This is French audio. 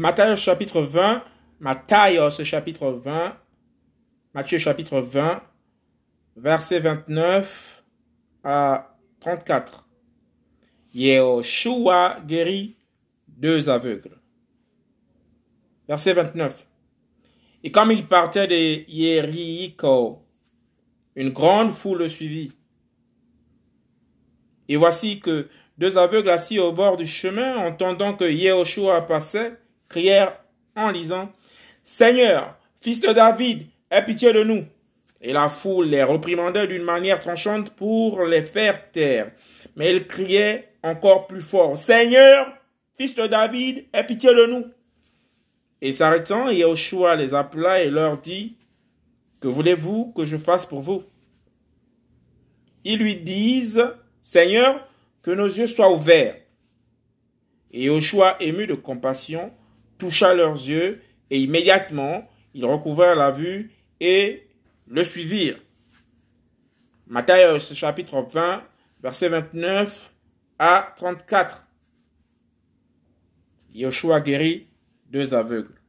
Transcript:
Matthieu chapitre 20, Matthieu chapitre 20, Matthieu chapitre 20, verset 29 à 34. Yehoshua guérit deux aveugles. Verset 29. Et comme il partait de Yéricho, une grande foule le suivit. Et voici que deux aveugles assis au bord du chemin, entendant que Yehoshua passait, crièrent en lisant Seigneur, fils de David, aie pitié de nous. Et la foule les reprimandait d'une manière tranchante pour les faire taire. Mais ils criaient encore plus fort Seigneur, fils de David, aie pitié de nous. Et s'arrêtant, Yehoshua les appela et leur dit Que voulez-vous que je fasse pour vous? Ils lui disent Seigneur, que nos yeux soient ouverts. Et Joshua, ému de compassion, toucha leurs yeux, et immédiatement, ils recouvrèrent la vue et le suivirent. Matthieu chapitre 20, verset 29 à 34. Joshua guérit deux aveugles.